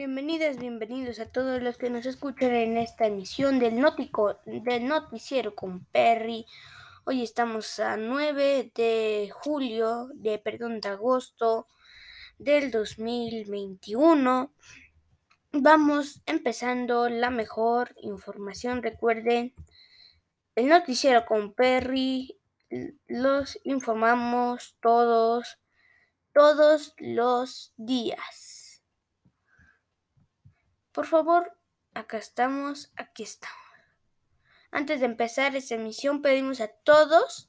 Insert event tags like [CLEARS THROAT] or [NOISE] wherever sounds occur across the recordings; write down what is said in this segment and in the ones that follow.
Bienvenidas, bienvenidos a todos los que nos escuchan en esta emisión del, Nótico, del Noticiero con Perry. Hoy estamos a 9 de julio, de perdón, de agosto del 2021. Vamos empezando la mejor información. Recuerden, el Noticiero con Perry los informamos todos, todos los días. Por favor, acá estamos, aquí estamos. Antes de empezar esta emisión pedimos a todos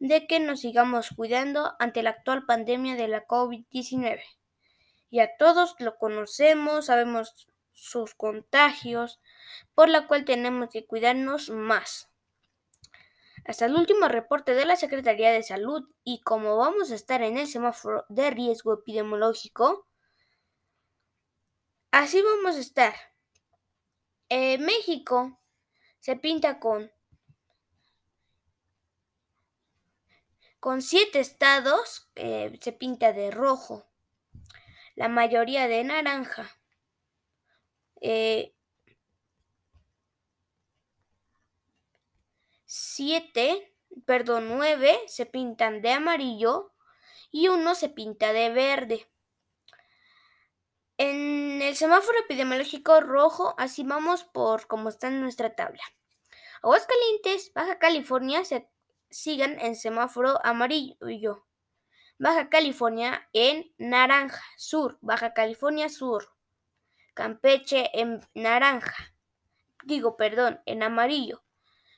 de que nos sigamos cuidando ante la actual pandemia de la COVID-19. Y a todos lo conocemos, sabemos sus contagios, por la cual tenemos que cuidarnos más. Hasta el último reporte de la Secretaría de Salud y como vamos a estar en el semáforo de riesgo epidemiológico, Así vamos a estar. Eh, México se pinta con con siete estados eh, se pinta de rojo, la mayoría de naranja. Eh, siete, perdón, nueve se pintan de amarillo y uno se pinta de verde. El semáforo epidemiológico rojo, así vamos por como está en nuestra tabla. Aguascalientes, Baja California se sigan en semáforo amarillo. Baja California en naranja, sur, Baja California sur. Campeche en naranja. Digo, perdón, en amarillo.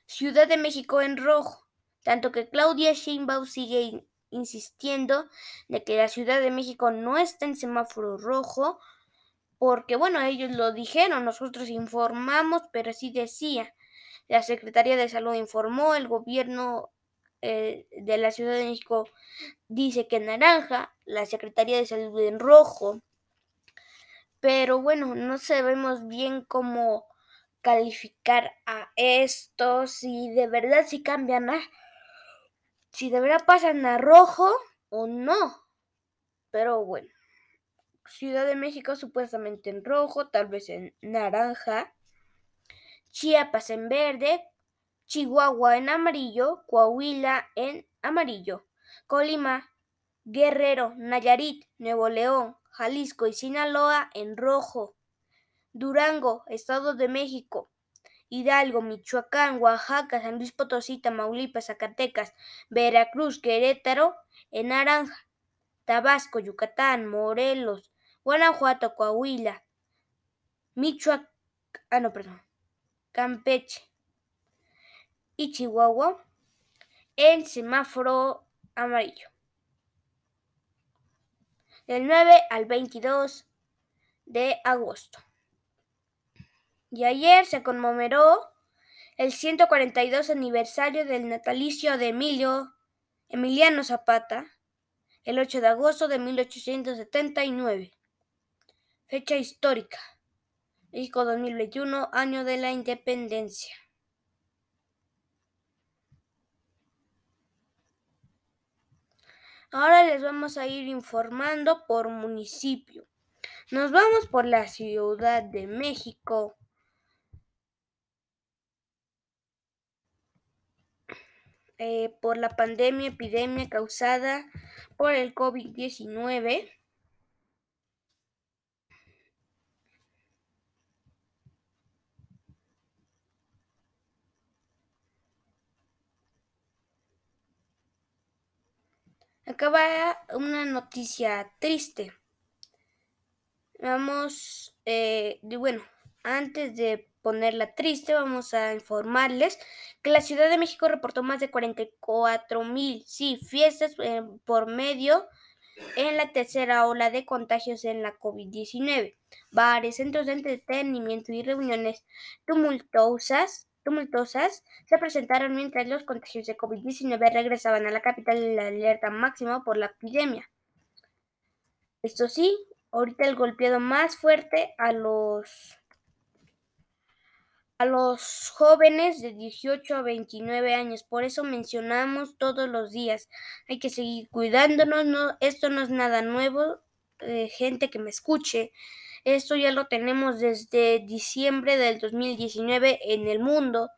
Ciudad de México en rojo. Tanto que Claudia Sheinbaum sigue insistiendo de que la Ciudad de México no está en semáforo rojo, porque bueno, ellos lo dijeron, nosotros informamos, pero así decía. La Secretaría de Salud informó, el gobierno eh, de la Ciudad de México dice que naranja, la Secretaría de Salud en rojo, pero bueno, no sabemos bien cómo calificar a esto, si de verdad si cambian a si de verdad pasan a rojo o no. Pero bueno, Ciudad de México supuestamente en rojo, tal vez en naranja. Chiapas en verde, Chihuahua en amarillo, Coahuila en amarillo, Colima, Guerrero, Nayarit, Nuevo León, Jalisco y Sinaloa en rojo, Durango, Estado de México, Hidalgo, Michoacán, Oaxaca, San Luis Potosí, Tamaulipas, Zacatecas, Veracruz, Querétaro, en naranja, Tabasco, Yucatán, Morelos, Guanajuato, Coahuila, Michoacán, ah, no, perdón, Campeche y Chihuahua en semáforo amarillo. Del 9 al 22 de agosto. Y ayer se conmemoró el 142 aniversario del natalicio de Emilio Emiliano Zapata, el 8 de agosto de 1879. Fecha histórica. México 2021, año de la independencia. Ahora les vamos a ir informando por municipio. Nos vamos por la Ciudad de México. Eh, por la pandemia, epidemia causada por el COVID-19. Acaba una noticia triste. Vamos, eh, bueno, antes de ponerla triste, vamos a informarles que la Ciudad de México reportó más de 44 mil, sí, fiestas eh, por medio en la tercera ola de contagios en la COVID-19. Bares, centros de entretenimiento y reuniones tumultuosas, tumultuosas se presentaron mientras los contagios de COVID-19 regresaban a la capital en la alerta máxima por la epidemia. Esto sí, ahorita el golpeado más fuerte a los a los jóvenes de 18 a 29 años. Por eso mencionamos todos los días. Hay que seguir cuidándonos. No, esto no es nada nuevo. eh, gente que me escuche, esto ya lo tenemos desde diciembre del 2019 en el mundo.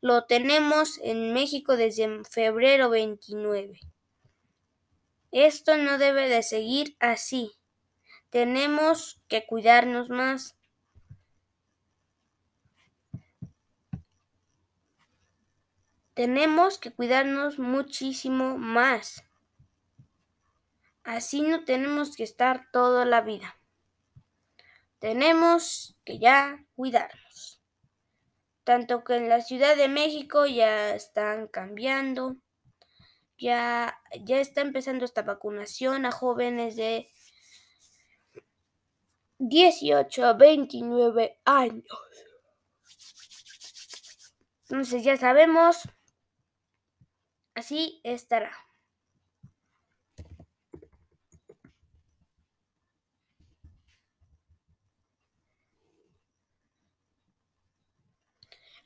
Lo tenemos en México desde febrero 29. Esto no debe de seguir así. Tenemos que cuidarnos más. Tenemos que cuidarnos muchísimo más. Así no tenemos que estar toda la vida. Tenemos que ya cuidarnos. Tanto que en la Ciudad de México ya están cambiando. Ya, ya está empezando esta vacunación a jóvenes de 18 a 29 años. Entonces ya sabemos Así estará.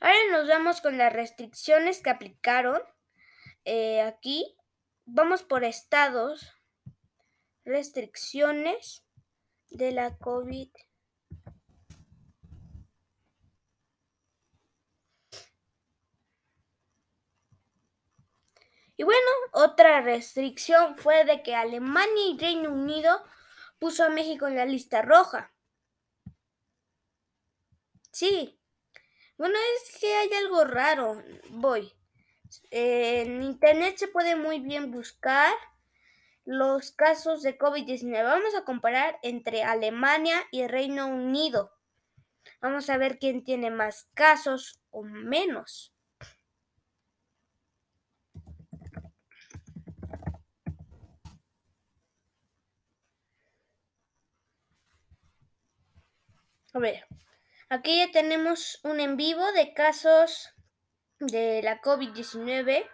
Ahora nos vamos con las restricciones que aplicaron eh, aquí. Vamos por estados. Restricciones de la COVID. Y bueno, otra restricción fue de que Alemania y Reino Unido puso a México en la lista roja. Sí. Bueno, es que hay algo raro. Voy. en internet se puede muy bien buscar los casos de COVID-19. Vamos a comparar entre Alemania y Reino Unido. Vamos a ver quién tiene más casos o menos. A ver, aquí ya tenemos un en vivo de casos de la COVID-19.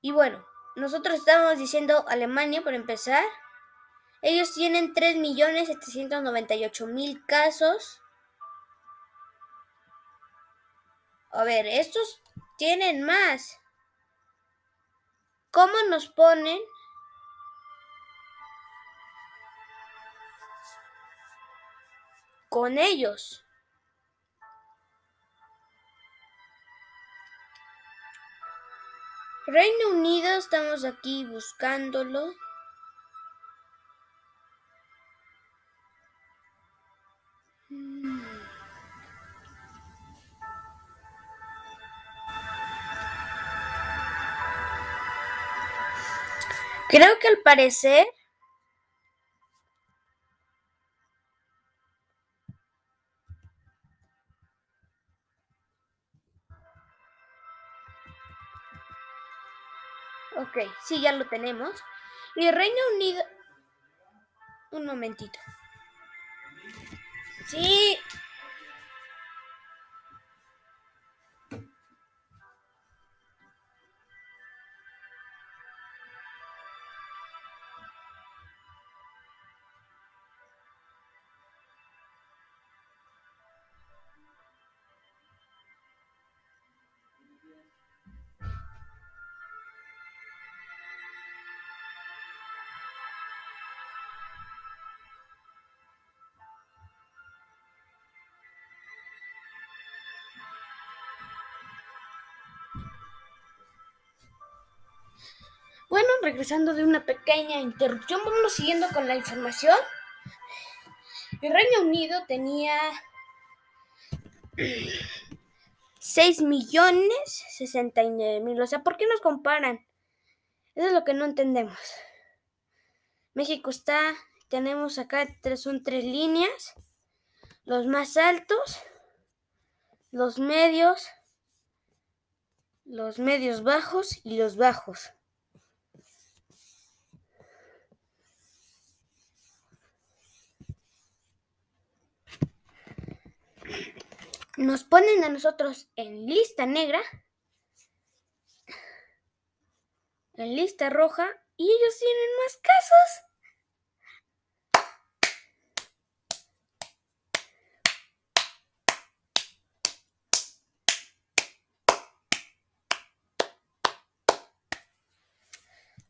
Y bueno, nosotros estamos diciendo Alemania por empezar. Ellos tienen 3.798.000 casos. A ver, estos tienen más. ¿Cómo nos ponen con ellos. Reino Unido, estamos aquí buscándolo. Creo que al parecer Ok, sí, ya lo tenemos. Y Reino Unido... Un momentito. Sí. Bueno, regresando de una pequeña interrupción, vamos siguiendo con la información. El Reino Unido tenía 6 millones 69 mil. O sea, ¿por qué nos comparan? Eso es lo que no entendemos. México está, tenemos acá, son tres líneas. Los más altos, los medios, los medios bajos y los bajos. Nos ponen a nosotros en lista negra, en lista roja, y ellos tienen más casos.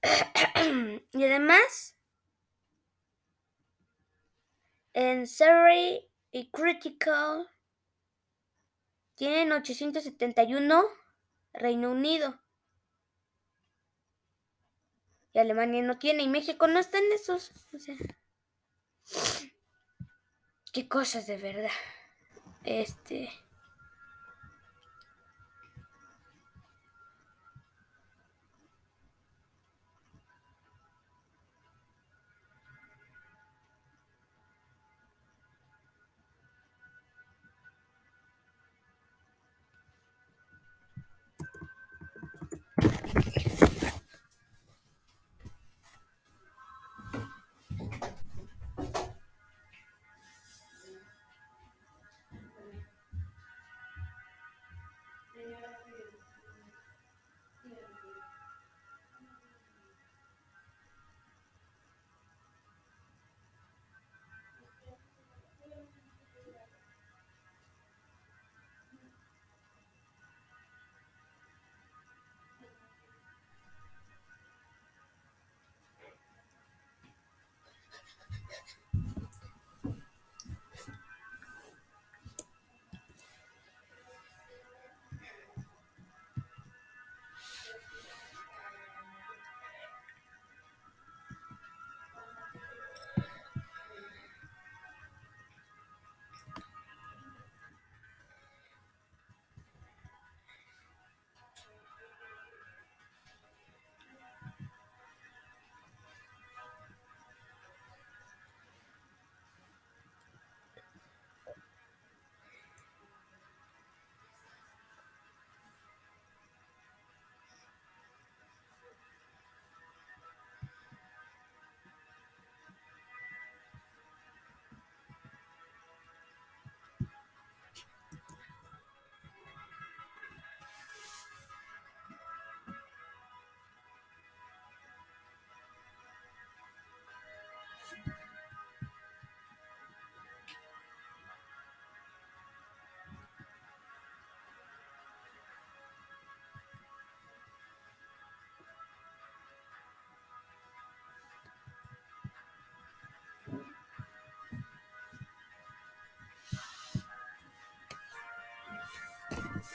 [CLEARS THROAT] y además En Surrey y Critical tienen 871 Reino Unido. Y Alemania no tiene. Y México no está en esos. O sea, qué cosas de verdad. Este.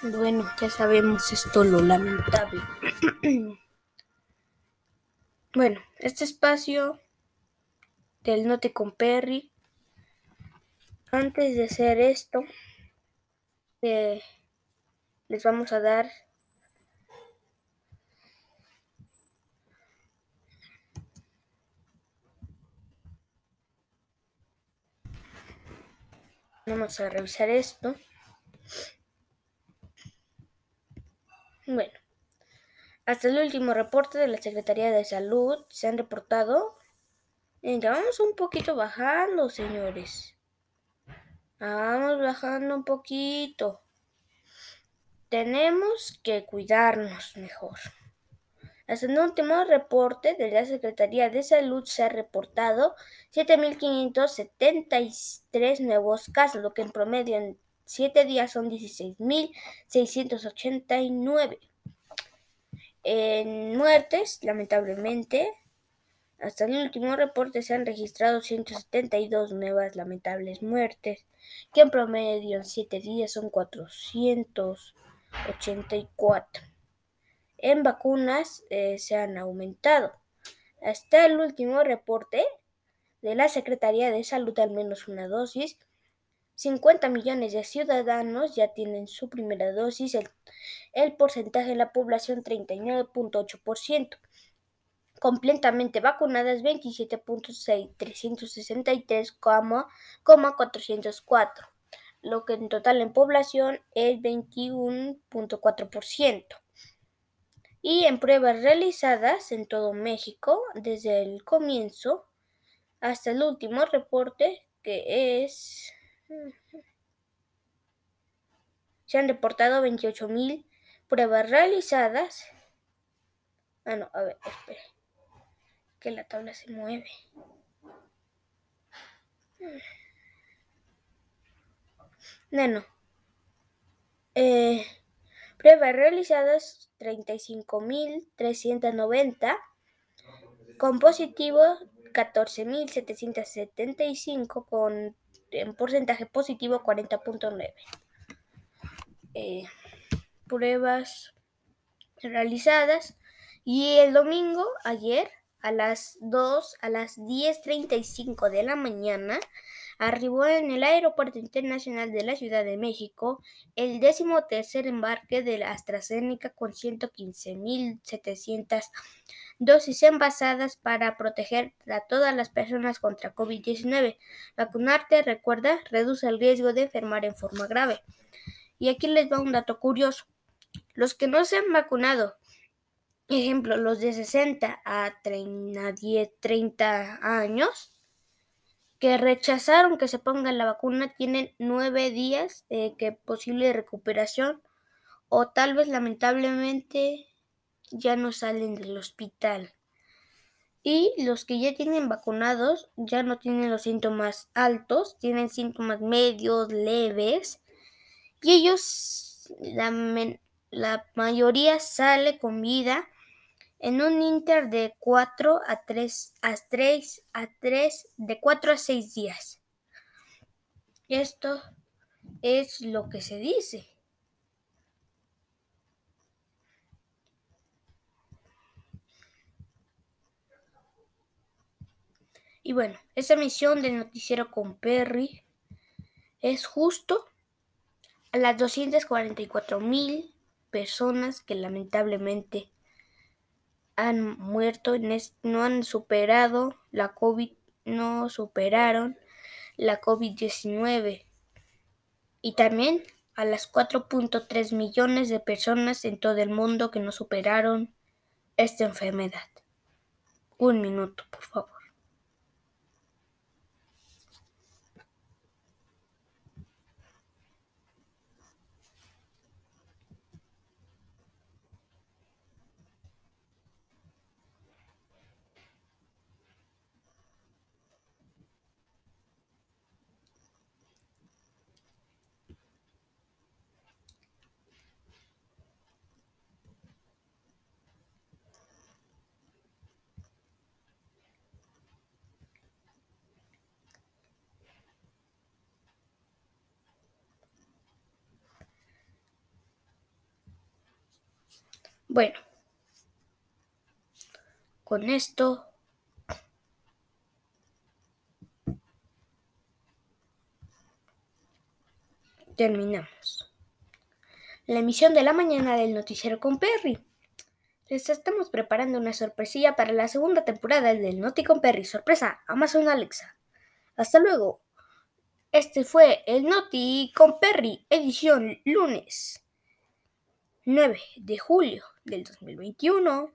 Bueno, ya sabemos esto lo lamentable. [CLEARS THROAT] bueno, este espacio del Note con Perry. Antes de hacer esto, eh, les vamos a dar Vamos a revisar esto. Bueno, hasta el último reporte de la Secretaría de Salud se han reportado. Ya vamos un poquito bajando, señores. Vamos bajando un poquito. Tenemos que cuidarnos mejor. Hasta el último reporte de la Secretaría de Salud se ha reportado 7.573 nuevos casos, lo que en promedio en 7 días son 16.689. En muertes, lamentablemente, hasta el último reporte se han registrado 172 nuevas lamentables muertes, que en promedio en 7 días son 484. En vacunas eh, se han aumentado. Hasta el último reporte de la Secretaría de Salud, al menos una dosis 50 millones de ciudadanos ya tienen su primera dosis, el, porcentaje de la población 39.8%, completamente vacunadas 27.6, lo que en total en población es 21.4%. Y en pruebas realizadas en todo México desde el comienzo hasta el último reporte, que es se han reportado 28.000 pruebas realizadas. Ah, no, a ver, espere. Que la tabla se mueve. No, no. Eh, pruebas realizadas 35.390 con positivo 14.775 con en porcentaje positivo 40.9. Eh, pruebas realizadas y el domingo ayer a las 2 a las 10.35 de la mañana arribó en el Aeropuerto Internacional de la Ciudad de México el décimo tercer embarque de la AstraZeneca con 115.700 dosis envasadas para proteger a todas las personas contra COVID-19. Vacunarte, recuerda, reduce el riesgo de enfermar en forma grave. Y aquí les va un dato curioso. Los que no se han vacunado, ejemplo, los de 60 a 30 años, que rechazaron que se ponga la vacuna tienen nueve días de posible recuperación o tal vez lamentablemente ya no salen del hospital. Y los que ya tienen vacunados ya no tienen los síntomas altos, tienen síntomas medios, leves. Y ellos, la, la mayoría sale con vida en un inter de 4 a 3 a 3 a 3 de 4 a 6 días. Esto es lo que se dice. Y bueno, esa misión del noticiero con Perry es justo a las 244 mil personas que lamentablemente han muerto, no han superado la COVID, no superaron la COVID-19. Y también a las 4.3 millones de personas en todo el mundo que no superaron esta enfermedad. Un minuto, por favor. Bueno, con esto terminamos. La emisión de la mañana del noticiero con Perry. Les estamos preparando una sorpresilla para la segunda temporada del Noti con Perry. Sorpresa, Amazon Alexa. Hasta luego. Este fue el Noti con Perry, edición lunes 9 de julio del 2021.